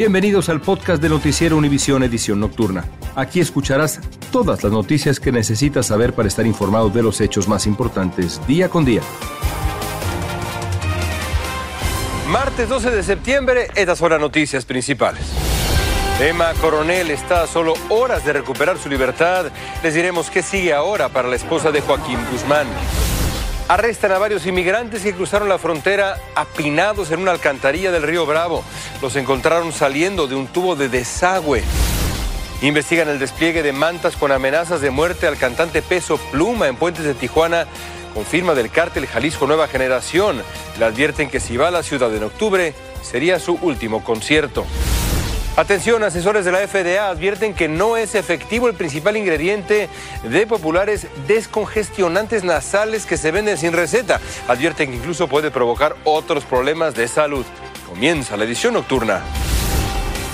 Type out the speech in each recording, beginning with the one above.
Bienvenidos al podcast de Noticiero Univisión Edición Nocturna. Aquí escucharás todas las noticias que necesitas saber para estar informado de los hechos más importantes día con día. Martes 12 de septiembre, estas son las noticias principales. Emma Coronel está a solo horas de recuperar su libertad. Les diremos qué sigue ahora para la esposa de Joaquín Guzmán. Arrestan a varios inmigrantes que cruzaron la frontera apinados en una alcantarilla del río Bravo. Los encontraron saliendo de un tubo de desagüe. Investigan el despliegue de mantas con amenazas de muerte al cantante Peso Pluma en Puentes de Tijuana con firma del cártel Jalisco Nueva Generación. Le advierten que si va a la ciudad en octubre sería su último concierto. Atención, asesores de la FDA advierten que no es efectivo el principal ingrediente de populares descongestionantes nasales que se venden sin receta. Advierten que incluso puede provocar otros problemas de salud. Comienza la edición nocturna.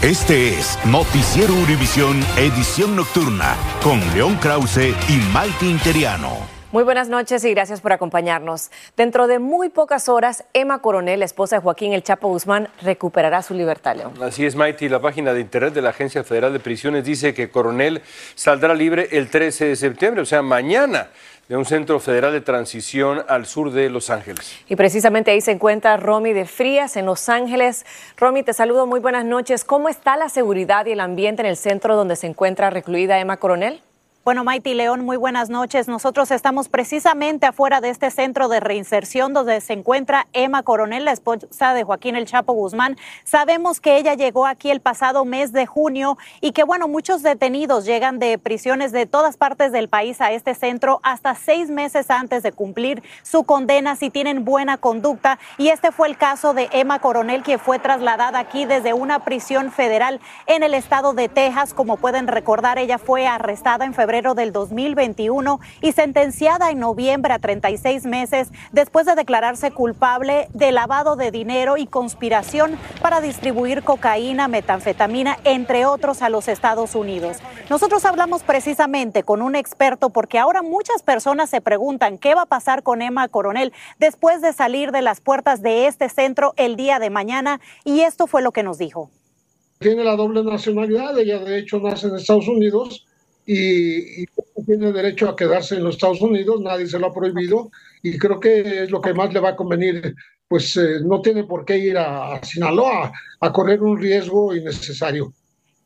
Este es Noticiero Univisión Edición Nocturna con León Krause y Maite Interiano. Muy buenas noches y gracias por acompañarnos. Dentro de muy pocas horas, Emma Coronel, esposa de Joaquín El Chapo Guzmán, recuperará su libertad, León. Así es, Maite. La página de internet de la Agencia Federal de Prisiones dice que Coronel saldrá libre el 13 de septiembre, o sea, mañana de un centro federal de transición al sur de Los Ángeles. Y precisamente ahí se encuentra Romy de Frías en Los Ángeles. Romy, te saludo, muy buenas noches. ¿Cómo está la seguridad y el ambiente en el centro donde se encuentra recluida Emma Coronel? Bueno, Maite León, muy buenas noches. Nosotros estamos precisamente afuera de este centro de reinserción donde se encuentra Emma Coronel, la esposa de Joaquín El Chapo Guzmán. Sabemos que ella llegó aquí el pasado mes de junio y que, bueno, muchos detenidos llegan de prisiones de todas partes del país a este centro hasta seis meses antes de cumplir su condena si tienen buena conducta. Y este fue el caso de Emma Coronel, que fue trasladada aquí desde una prisión federal en el estado de Texas. Como pueden recordar, ella fue arrestada en febrero del 2021 y sentenciada en noviembre a 36 meses después de declararse culpable de lavado de dinero y conspiración para distribuir cocaína, metanfetamina, entre otros, a los Estados Unidos. Nosotros hablamos precisamente con un experto porque ahora muchas personas se preguntan qué va a pasar con Emma Coronel después de salir de las puertas de este centro el día de mañana y esto fue lo que nos dijo. Tiene la doble nacionalidad, ella de hecho nace en Estados Unidos y, tiene derecho a quedarse en los Estados Unidos, nadie se lo ha prohibido y creo que es lo que más le va a convenir, pues eh, no tiene por qué ir a Sinaloa a correr un riesgo innecesario.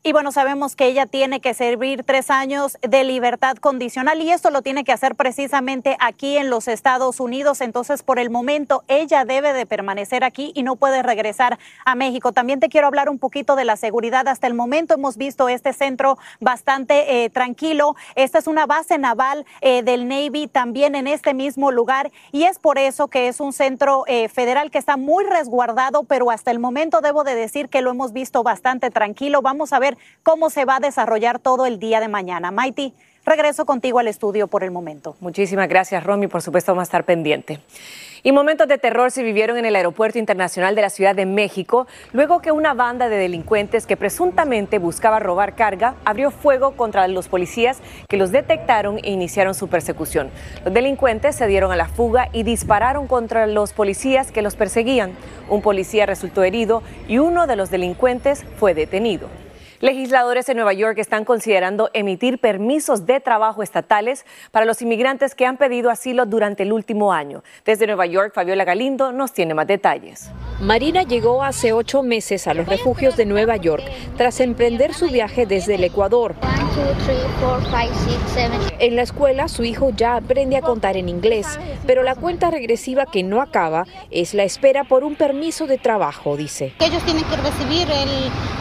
Y bueno, sabemos que ella tiene que servir tres años de libertad condicional y esto lo tiene que hacer precisamente aquí en los Estados Unidos. Entonces, por el momento, ella debe de permanecer aquí y no puede regresar a México. También te quiero hablar un poquito de la seguridad. Hasta el momento hemos visto este centro bastante eh, tranquilo. Esta es una base naval eh, del Navy también en este mismo lugar y es por eso que es un centro eh, federal que está muy resguardado, pero hasta el momento debo de decir que lo hemos visto bastante tranquilo. Vamos a ver cómo se va a desarrollar todo el día de mañana. Maiti, regreso contigo al estudio por el momento. Muchísimas gracias, Romy. Por supuesto, vamos a estar pendiente. Y momentos de terror se vivieron en el Aeropuerto Internacional de la Ciudad de México, luego que una banda de delincuentes que presuntamente buscaba robar carga abrió fuego contra los policías que los detectaron e iniciaron su persecución. Los delincuentes se dieron a la fuga y dispararon contra los policías que los perseguían. Un policía resultó herido y uno de los delincuentes fue detenido. Legisladores en Nueva York están considerando emitir permisos de trabajo estatales para los inmigrantes que han pedido asilo durante el último año. Desde Nueva York, Fabiola Galindo nos tiene más detalles. Marina llegó hace ocho meses a los refugios de Nueva York tras emprender su viaje desde el Ecuador. En la escuela su hijo ya aprende a contar en inglés, pero la cuenta regresiva que no acaba es la espera por un permiso de trabajo, dice. Ellos tienen que recibir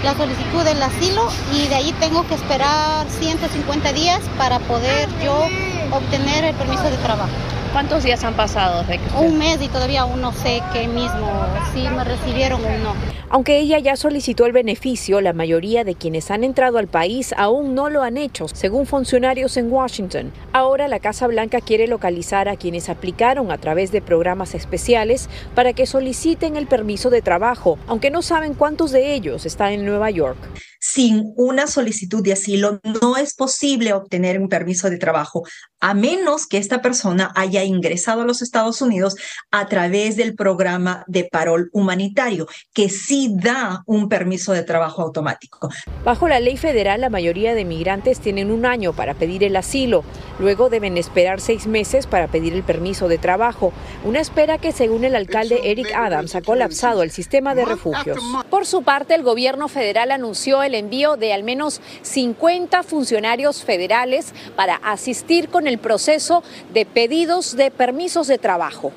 la solicitud del asilo y de ahí tengo que esperar 150 días para poder yo obtener el permiso de trabajo. ¿Cuántos días han pasado? Un mes y todavía aún no sé qué mismo, si me recibieron o no. Aunque ella ya solicitó el beneficio, la mayoría de quienes han entrado al país aún no lo han hecho, según funcionarios en Washington. Ahora la Casa Blanca quiere localizar a quienes aplicaron a través de programas especiales para que soliciten el permiso de trabajo, aunque no saben cuántos de ellos están en Nueva York. Sin una solicitud de asilo no es posible obtener un permiso de trabajo, a menos que esta persona haya ingresado a los Estados Unidos a través del programa de parol humanitario, que sí da un permiso de trabajo automático. Bajo la ley federal, la mayoría de migrantes tienen un año para pedir el asilo. Luego deben esperar seis meses para pedir el permiso de trabajo. Una espera que, según el alcalde Eric Adams, ha colapsado el sistema de refugios. Por su parte, el gobierno federal anunció el envío de al menos 50 funcionarios federales para asistir con el proceso de pedidos de permisos de trabajo.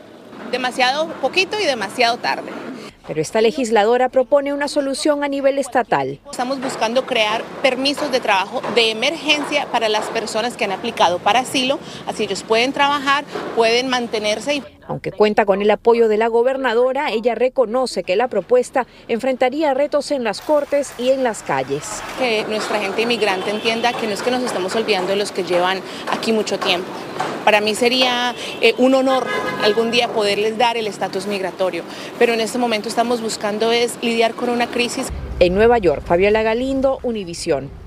Demasiado poquito y demasiado tarde. Pero esta legisladora propone una solución a nivel estatal. Estamos buscando crear permisos de trabajo de emergencia para las personas que han aplicado para asilo, así ellos pueden trabajar, pueden mantenerse. Y... Aunque cuenta con el apoyo de la gobernadora, ella reconoce que la propuesta enfrentaría retos en las cortes y en las calles. Que nuestra gente inmigrante entienda que no es que nos estamos olvidando de los que llevan aquí mucho tiempo. Para mí sería eh, un honor algún día poderles dar el estatus migratorio, pero en este momento estamos buscando es lidiar con una crisis. En Nueva York, Fabiola Galindo, Univisión.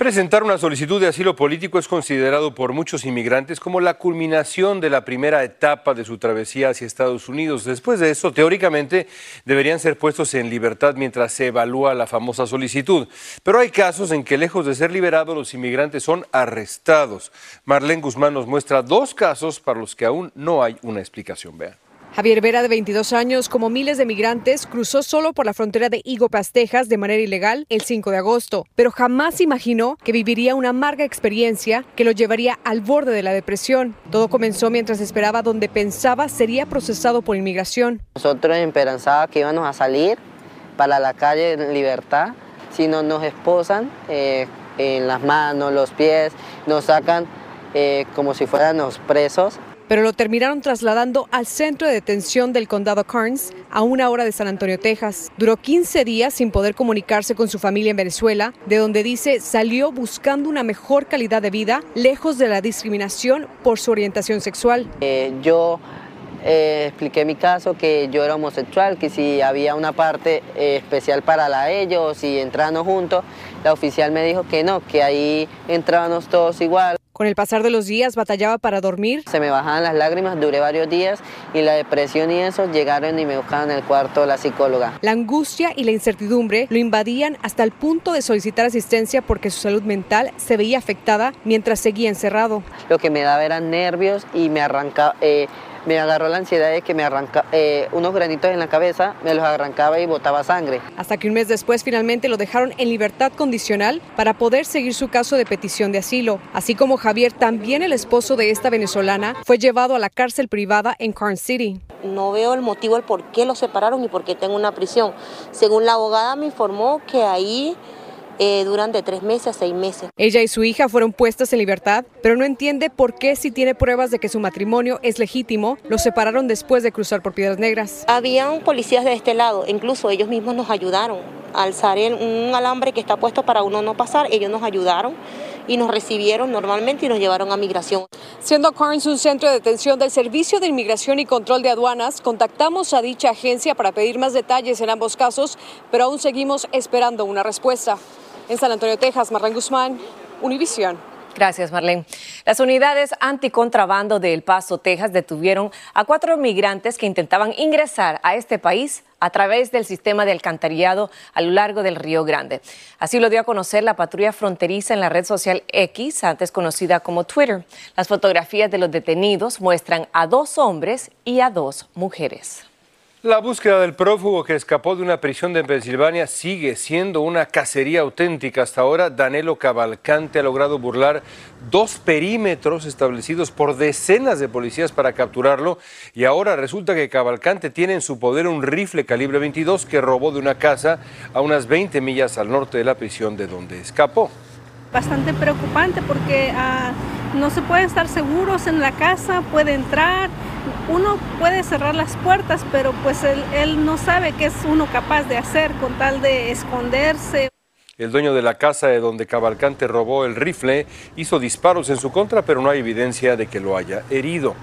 Presentar una solicitud de asilo político es considerado por muchos inmigrantes como la culminación de la primera etapa de su travesía hacia Estados Unidos. Después de eso, teóricamente, deberían ser puestos en libertad mientras se evalúa la famosa solicitud. Pero hay casos en que, lejos de ser liberados, los inmigrantes son arrestados. Marlene Guzmán nos muestra dos casos para los que aún no hay una explicación. Vean. Javier Vera, de 22 años, como miles de migrantes, cruzó solo por la frontera de Higo Texas, de manera ilegal el 5 de agosto, pero jamás imaginó que viviría una amarga experiencia que lo llevaría al borde de la depresión. Todo comenzó mientras esperaba donde pensaba sería procesado por inmigración. Nosotros esperanzábamos que íbamos a salir para la calle en libertad, si no nos esposan eh, en las manos, los pies, nos sacan eh, como si fuéramos presos pero lo terminaron trasladando al centro de detención del condado Carnes, a una hora de San Antonio, Texas. Duró 15 días sin poder comunicarse con su familia en Venezuela, de donde dice salió buscando una mejor calidad de vida, lejos de la discriminación por su orientación sexual. Eh, yo eh, expliqué mi caso, que yo era homosexual, que si había una parte eh, especial para la ellos, si entramos juntos, la oficial me dijo que no, que ahí entrábamos todos igual. Con el pasar de los días batallaba para dormir. Se me bajaban las lágrimas, duré varios días y la depresión y eso llegaron y me buscaban en el cuarto la psicóloga. La angustia y la incertidumbre lo invadían hasta el punto de solicitar asistencia porque su salud mental se veía afectada mientras seguía encerrado. Lo que me daba eran nervios y me arrancaba... Eh, me agarró la ansiedad de que me arranca eh, unos granitos en la cabeza, me los arrancaba y botaba sangre. Hasta que un mes después finalmente lo dejaron en libertad condicional para poder seguir su caso de petición de asilo. Así como Javier, también el esposo de esta venezolana, fue llevado a la cárcel privada en Carn City. No veo el motivo el por qué lo separaron y por qué tengo una prisión. Según la abogada me informó que ahí eh, duran de tres meses a seis meses. Ella y su hija fueron puestas en libertad, pero no entiende por qué si tiene pruebas de que su matrimonio es legítimo, los separaron después de cruzar por Piedras Negras. Habían policías de este lado, incluso ellos mismos nos ayudaron a alzar un alambre que está puesto para uno no pasar, ellos nos ayudaron y nos recibieron normalmente y nos llevaron a migración. Siendo Carnes un centro de detención del Servicio de Inmigración y Control de Aduanas, contactamos a dicha agencia para pedir más detalles en ambos casos, pero aún seguimos esperando una respuesta. En San Antonio, Texas, Marlene Guzmán, Univisión. Gracias, Marlene. Las unidades anticontrabando de El Paso, Texas, detuvieron a cuatro migrantes que intentaban ingresar a este país a través del sistema de alcantarillado a lo largo del Río Grande. Así lo dio a conocer la patrulla fronteriza en la red social X, antes conocida como Twitter. Las fotografías de los detenidos muestran a dos hombres y a dos mujeres. La búsqueda del prófugo que escapó de una prisión de Pensilvania sigue siendo una cacería auténtica. Hasta ahora, Danilo Cavalcante ha logrado burlar dos perímetros establecidos por decenas de policías para capturarlo y ahora resulta que Cavalcante tiene en su poder un rifle calibre 22 que robó de una casa a unas 20 millas al norte de la prisión de donde escapó. Bastante preocupante porque ah, no se pueden estar seguros en la casa, puede entrar uno puede cerrar las puertas, pero pues él, no sabe qué es uno capaz de hacer con tal de esconderse. El dueño de la casa de donde Cavalcante robó el rifle hizo disparos en su contra, pero no hay evidencia de que lo haya herido.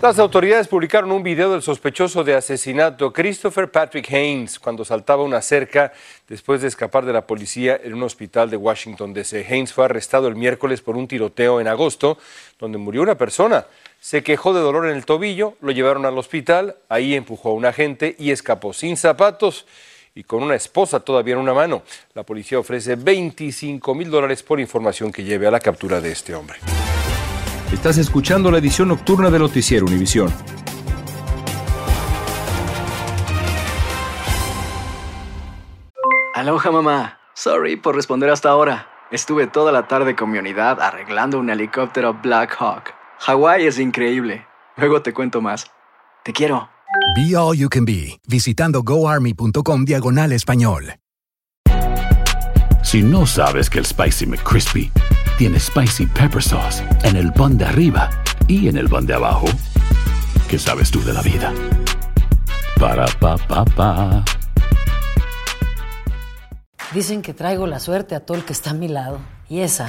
Las autoridades publicaron un video del sospechoso de asesinato Christopher Patrick Haynes cuando saltaba una cerca después de escapar de la policía en un hospital de Washington DC. Haynes fue arrestado el miércoles por un tiroteo en agosto donde murió una persona se quejó de dolor en el tobillo, lo llevaron al hospital, ahí empujó a un agente y escapó sin zapatos y con una esposa todavía en una mano. La policía ofrece 25 mil dólares por información que lleve a la captura de este hombre. Estás escuchando la edición nocturna de Noticiero Univisión. Aloha mamá. Sorry por responder hasta ahora. Estuve toda la tarde con mi unidad arreglando un helicóptero Black Hawk. Hawái es increíble. Luego te cuento más. Te quiero. Be All You Can Be, visitando goarmy.com diagonal español. Si no sabes que el Spicy McCrispy tiene Spicy Pepper Sauce en el pan de arriba y en el pan de abajo, ¿qué sabes tú de la vida? Para, pa, pa, pa. Dicen que traigo la suerte a todo el que está a mi lado. Y esa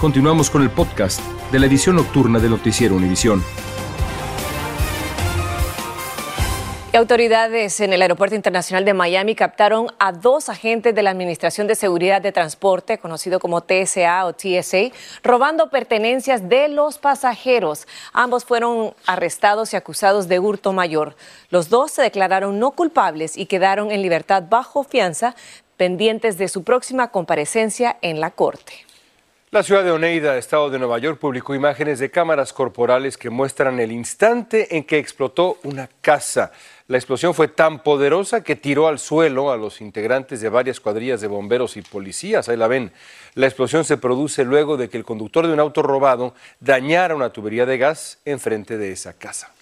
Continuamos con el podcast de la edición nocturna de Noticiero Univisión. Autoridades en el Aeropuerto Internacional de Miami captaron a dos agentes de la Administración de Seguridad de Transporte, conocido como TSA o TSA, robando pertenencias de los pasajeros. Ambos fueron arrestados y acusados de hurto mayor. Los dos se declararon no culpables y quedaron en libertad bajo fianza, pendientes de su próxima comparecencia en la Corte. La ciudad de Oneida, estado de Nueva York, publicó imágenes de cámaras corporales que muestran el instante en que explotó una casa. La explosión fue tan poderosa que tiró al suelo a los integrantes de varias cuadrillas de bomberos y policías. Ahí la ven. La explosión se produce luego de que el conductor de un auto robado dañara una tubería de gas enfrente de esa casa.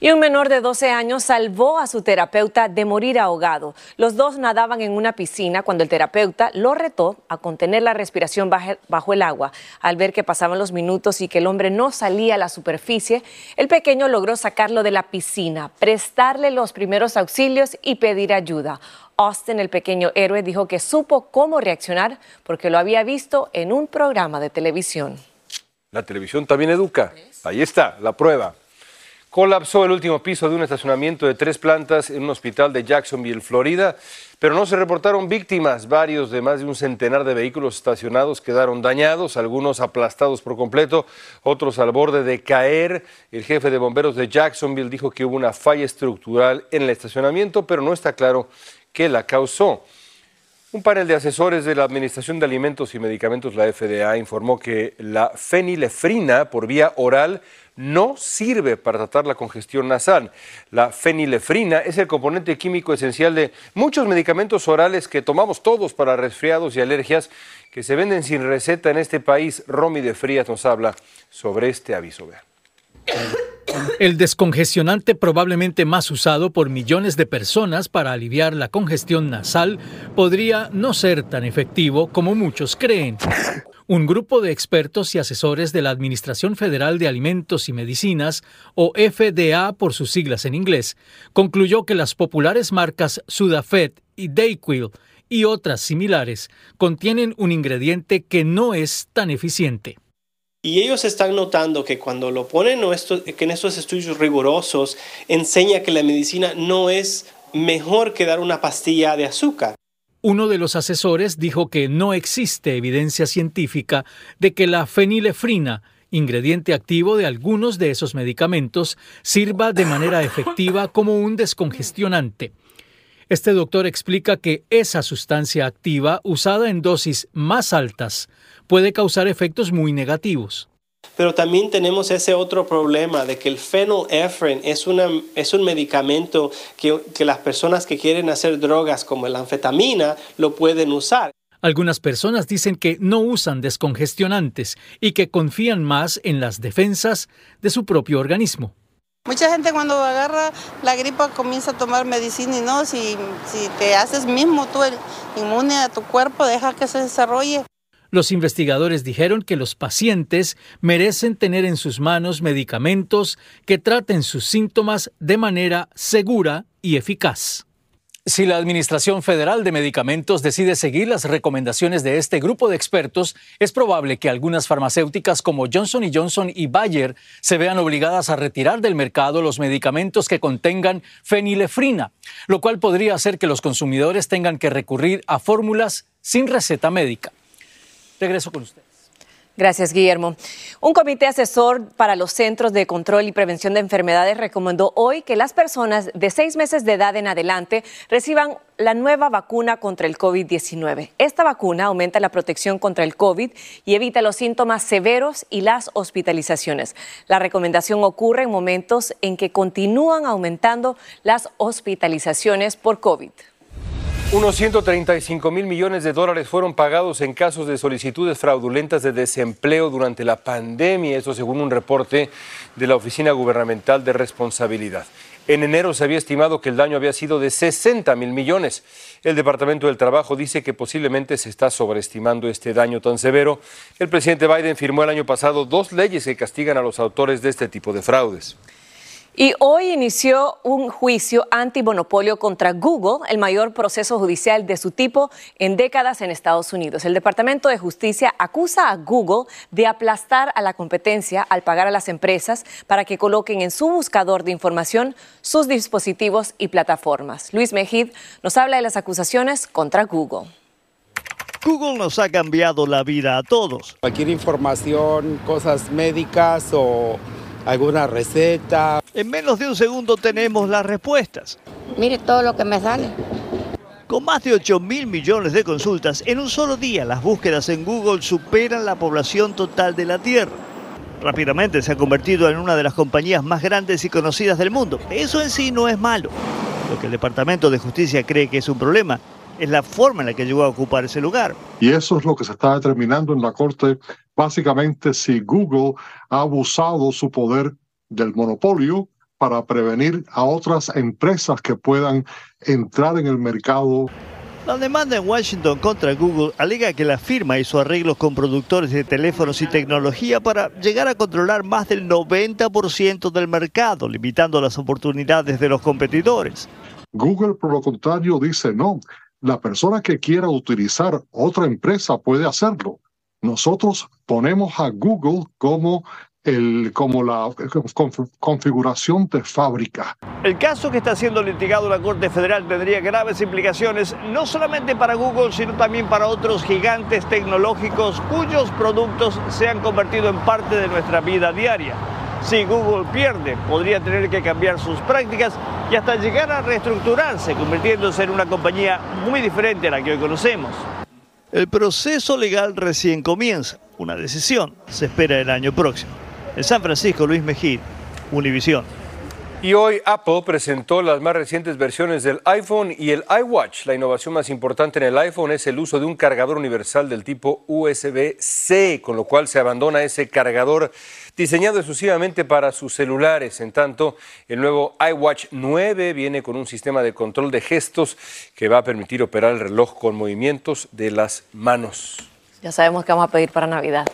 Y un menor de 12 años salvó a su terapeuta de morir ahogado. Los dos nadaban en una piscina cuando el terapeuta lo retó a contener la respiración bajo el agua. Al ver que pasaban los minutos y que el hombre no salía a la superficie, el pequeño logró sacarlo de la piscina, prestarle los primeros auxilios y pedir ayuda. Austin, el pequeño héroe, dijo que supo cómo reaccionar porque lo había visto en un programa de televisión. La televisión también educa. Ahí está, la prueba. Colapsó el último piso de un estacionamiento de tres plantas en un hospital de Jacksonville, Florida, pero no se reportaron víctimas. Varios de más de un centenar de vehículos estacionados quedaron dañados, algunos aplastados por completo, otros al borde de caer. El jefe de bomberos de Jacksonville dijo que hubo una falla estructural en el estacionamiento, pero no está claro qué la causó. Un panel de asesores de la Administración de Alimentos y Medicamentos, la FDA, informó que la fenilefrina por vía oral no sirve para tratar la congestión nasal. La fenilefrina es el componente químico esencial de muchos medicamentos orales que tomamos todos para resfriados y alergias que se venden sin receta en este país. Romy de Frías nos habla sobre este aviso. El descongestionante probablemente más usado por millones de personas para aliviar la congestión nasal podría no ser tan efectivo como muchos creen. Un grupo de expertos y asesores de la Administración Federal de Alimentos y Medicinas, o FDA por sus siglas en inglés, concluyó que las populares marcas Sudafed y Dayquil y otras similares contienen un ingrediente que no es tan eficiente. Y ellos están notando que cuando lo ponen en estos estudios rigurosos enseña que la medicina no es mejor que dar una pastilla de azúcar. Uno de los asesores dijo que no existe evidencia científica de que la fenilefrina, ingrediente activo de algunos de esos medicamentos, sirva de manera efectiva como un descongestionante. Este doctor explica que esa sustancia activa, usada en dosis más altas, puede causar efectos muy negativos. Pero también tenemos ese otro problema de que el phenylephrine es, una, es un medicamento que, que las personas que quieren hacer drogas como la anfetamina lo pueden usar. Algunas personas dicen que no usan descongestionantes y que confían más en las defensas de su propio organismo. Mucha gente cuando agarra la gripa comienza a tomar medicina y no, si, si te haces mismo tú inmune a tu cuerpo, deja que se desarrolle. Los investigadores dijeron que los pacientes merecen tener en sus manos medicamentos que traten sus síntomas de manera segura y eficaz. Si la Administración Federal de Medicamentos decide seguir las recomendaciones de este grupo de expertos, es probable que algunas farmacéuticas como Johnson Johnson y Bayer se vean obligadas a retirar del mercado los medicamentos que contengan fenilefrina, lo cual podría hacer que los consumidores tengan que recurrir a fórmulas sin receta médica. Regreso con ustedes. Gracias, Guillermo. Un comité asesor para los Centros de Control y Prevención de Enfermedades recomendó hoy que las personas de seis meses de edad en adelante reciban la nueva vacuna contra el COVID-19. Esta vacuna aumenta la protección contra el COVID y evita los síntomas severos y las hospitalizaciones. La recomendación ocurre en momentos en que continúan aumentando las hospitalizaciones por COVID. Unos 135 mil millones de dólares fueron pagados en casos de solicitudes fraudulentas de desempleo durante la pandemia, eso según un reporte de la Oficina Gubernamental de Responsabilidad. En enero se había estimado que el daño había sido de 60 mil millones. El Departamento del Trabajo dice que posiblemente se está sobreestimando este daño tan severo. El presidente Biden firmó el año pasado dos leyes que castigan a los autores de este tipo de fraudes. Y hoy inició un juicio antimonopolio contra Google, el mayor proceso judicial de su tipo en décadas en Estados Unidos. El Departamento de Justicia acusa a Google de aplastar a la competencia al pagar a las empresas para que coloquen en su buscador de información sus dispositivos y plataformas. Luis Mejid nos habla de las acusaciones contra Google. Google nos ha cambiado la vida a todos. Cualquier información, cosas médicas o alguna receta. En menos de un segundo tenemos las respuestas. Mire todo lo que me sale. Con más de 8 mil millones de consultas, en un solo día las búsquedas en Google superan la población total de la Tierra. Rápidamente se ha convertido en una de las compañías más grandes y conocidas del mundo. Eso en sí no es malo. Lo que el Departamento de Justicia cree que es un problema es la forma en la que llegó a ocupar ese lugar. Y eso es lo que se está determinando en la Corte, básicamente si Google ha abusado su poder del monopolio para prevenir a otras empresas que puedan entrar en el mercado. La demanda en Washington contra Google alega que la firma hizo arreglos con productores de teléfonos y tecnología para llegar a controlar más del 90% del mercado, limitando las oportunidades de los competidores. Google, por lo contrario, dice no, la persona que quiera utilizar otra empresa puede hacerlo. Nosotros ponemos a Google como el, como la configuración de fábrica. El caso que está siendo litigado en la Corte Federal tendría graves implicaciones no solamente para Google, sino también para otros gigantes tecnológicos cuyos productos se han convertido en parte de nuestra vida diaria. Si Google pierde, podría tener que cambiar sus prácticas y hasta llegar a reestructurarse, convirtiéndose en una compañía muy diferente a la que hoy conocemos. El proceso legal recién comienza. Una decisión se espera el año próximo. En San Francisco, Luis Mejía, Univisión. Y hoy Apple presentó las más recientes versiones del iPhone y el iWatch. La innovación más importante en el iPhone es el uso de un cargador universal del tipo USB-C, con lo cual se abandona ese cargador diseñado exclusivamente para sus celulares. En tanto, el nuevo iWatch 9 viene con un sistema de control de gestos que va a permitir operar el reloj con movimientos de las manos. Ya sabemos que vamos a pedir para Navidad.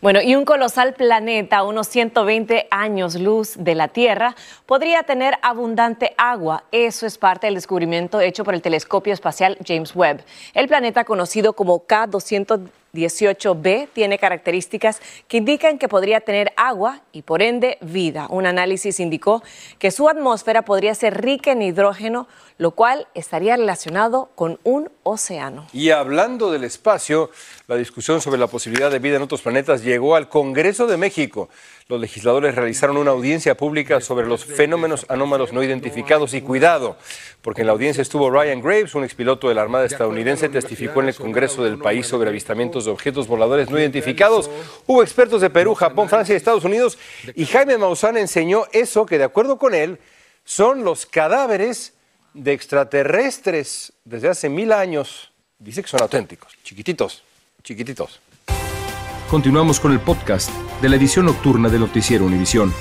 Bueno, y un colosal planeta unos 120 años luz de la Tierra podría tener abundante agua. Eso es parte del descubrimiento hecho por el telescopio espacial James Webb. El planeta conocido como K200 18b tiene características que indican que podría tener agua y por ende vida. Un análisis indicó que su atmósfera podría ser rica en hidrógeno, lo cual estaría relacionado con un océano. Y hablando del espacio, la discusión sobre la posibilidad de vida en otros planetas llegó al Congreso de México los legisladores realizaron una audiencia pública sobre los fenómenos anómalos no identificados y cuidado, porque en la audiencia estuvo Ryan Graves, un expiloto de la Armada estadounidense, testificó en el Congreso del país sobre avistamientos de objetos voladores no identificados. Hubo expertos de Perú, Japón, Francia y Estados Unidos, y Jaime Maussan enseñó eso que, de acuerdo con él, son los cadáveres de extraterrestres desde hace mil años. Dice que son auténticos, chiquititos, chiquititos. Continuamos con el podcast de la edición nocturna de Noticiero Univisión.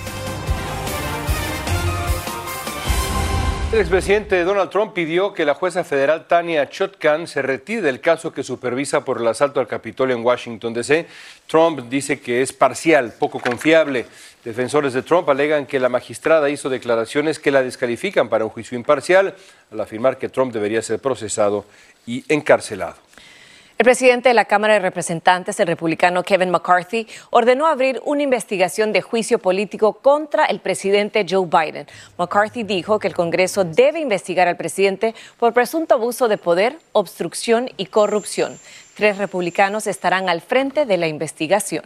El expresidente Donald Trump pidió que la jueza federal Tania Chutkan se retire del caso que supervisa por el asalto al Capitolio en Washington, D.C. Trump dice que es parcial, poco confiable. Defensores de Trump alegan que la magistrada hizo declaraciones que la descalifican para un juicio imparcial al afirmar que Trump debería ser procesado y encarcelado. El presidente de la Cámara de Representantes, el republicano Kevin McCarthy, ordenó abrir una investigación de juicio político contra el presidente Joe Biden. McCarthy dijo que el Congreso debe investigar al presidente por presunto abuso de poder, obstrucción y corrupción. Tres republicanos estarán al frente de la investigación.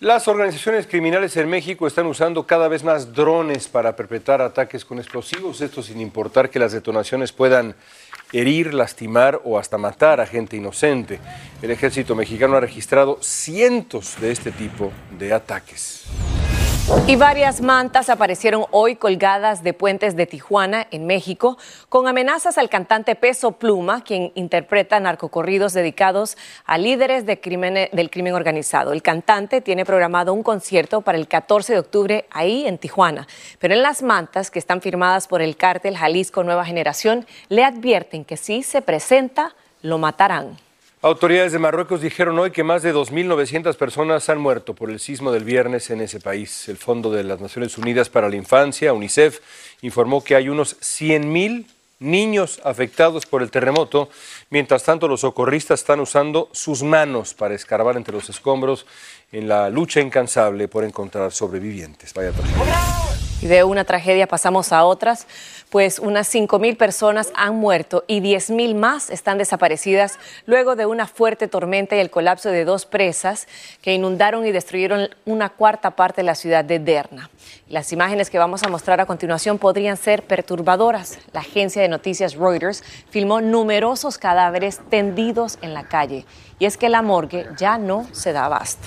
Las organizaciones criminales en México están usando cada vez más drones para perpetrar ataques con explosivos, esto sin importar que las detonaciones puedan herir, lastimar o hasta matar a gente inocente. El ejército mexicano ha registrado cientos de este tipo de ataques. Y varias mantas aparecieron hoy colgadas de puentes de Tijuana, en México, con amenazas al cantante Peso Pluma, quien interpreta narcocorridos dedicados a líderes del crimen organizado. El cantante tiene programado un concierto para el 14 de octubre ahí en Tijuana, pero en las mantas que están firmadas por el cártel Jalisco Nueva Generación le advierten que si se presenta, lo matarán. Autoridades de Marruecos dijeron hoy que más de 2.900 personas han muerto por el sismo del viernes en ese país. El Fondo de las Naciones Unidas para la Infancia, UNICEF, informó que hay unos 100.000 niños afectados por el terremoto. Mientras tanto, los socorristas están usando sus manos para escarbar entre los escombros en la lucha incansable por encontrar sobrevivientes. Vaya tragedia. Y de una tragedia pasamos a otras, pues unas 5.000 personas han muerto y 10.000 más están desaparecidas luego de una fuerte tormenta y el colapso de dos presas que inundaron y destruyeron una cuarta parte de la ciudad de Derna. Las imágenes que vamos a mostrar a continuación podrían ser perturbadoras. La agencia de noticias Reuters filmó numerosos cadáveres tendidos en la calle y es que la morgue ya no se da abasto.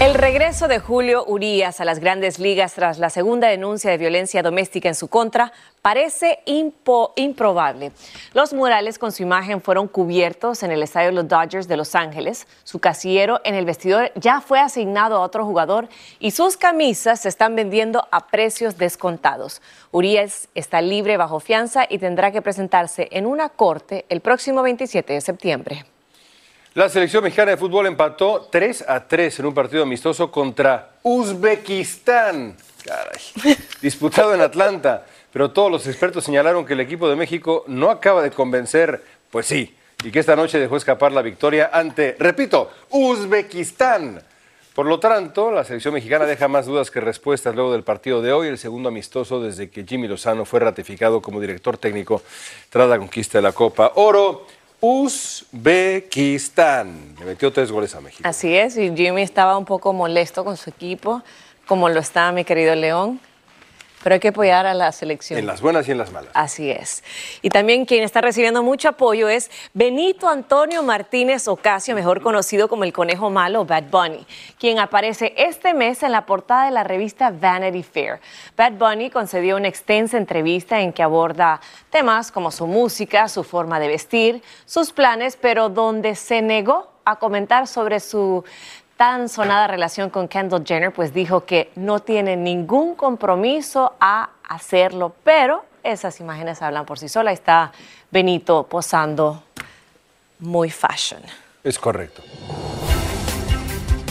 El regreso de Julio Urías a las grandes ligas tras la segunda denuncia de violencia doméstica en su contra parece improbable. Los murales con su imagen fueron cubiertos en el estadio de los Dodgers de Los Ángeles. Su casillero en el vestidor ya fue asignado a otro jugador y sus camisas se están vendiendo a precios descontados. Urías está libre bajo fianza y tendrá que presentarse en una corte el próximo 27 de septiembre. La selección mexicana de fútbol empató 3 a 3 en un partido amistoso contra Uzbekistán. Caray. Disputado en Atlanta. Pero todos los expertos señalaron que el equipo de México no acaba de convencer, pues sí, y que esta noche dejó escapar la victoria ante, repito, Uzbekistán. Por lo tanto, la selección mexicana deja más dudas que respuestas luego del partido de hoy, el segundo amistoso desde que Jimmy Lozano fue ratificado como director técnico tras la conquista de la Copa Oro. Uzbekistán. Le metió tres goles a México. Así es, y Jimmy estaba un poco molesto con su equipo, como lo está mi querido León. Pero hay que apoyar a la selección. En las buenas y en las malas. Así es. Y también quien está recibiendo mucho apoyo es Benito Antonio Martínez Ocasio, mejor conocido como el conejo malo Bad Bunny, quien aparece este mes en la portada de la revista Vanity Fair. Bad Bunny concedió una extensa entrevista en que aborda temas como su música, su forma de vestir, sus planes, pero donde se negó a comentar sobre su tan sonada relación con Kendall Jenner, pues dijo que no tiene ningún compromiso a hacerlo, pero esas imágenes hablan por sí solas. Está Benito posando muy fashion. Es correcto.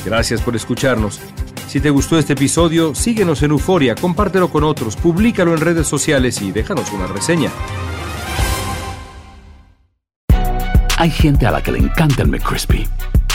Gracias por escucharnos. Si te gustó este episodio, síguenos en Euforia, compártelo con otros, públicalo en redes sociales y déjanos una reseña. Hay gente a la que le encanta el McCrispy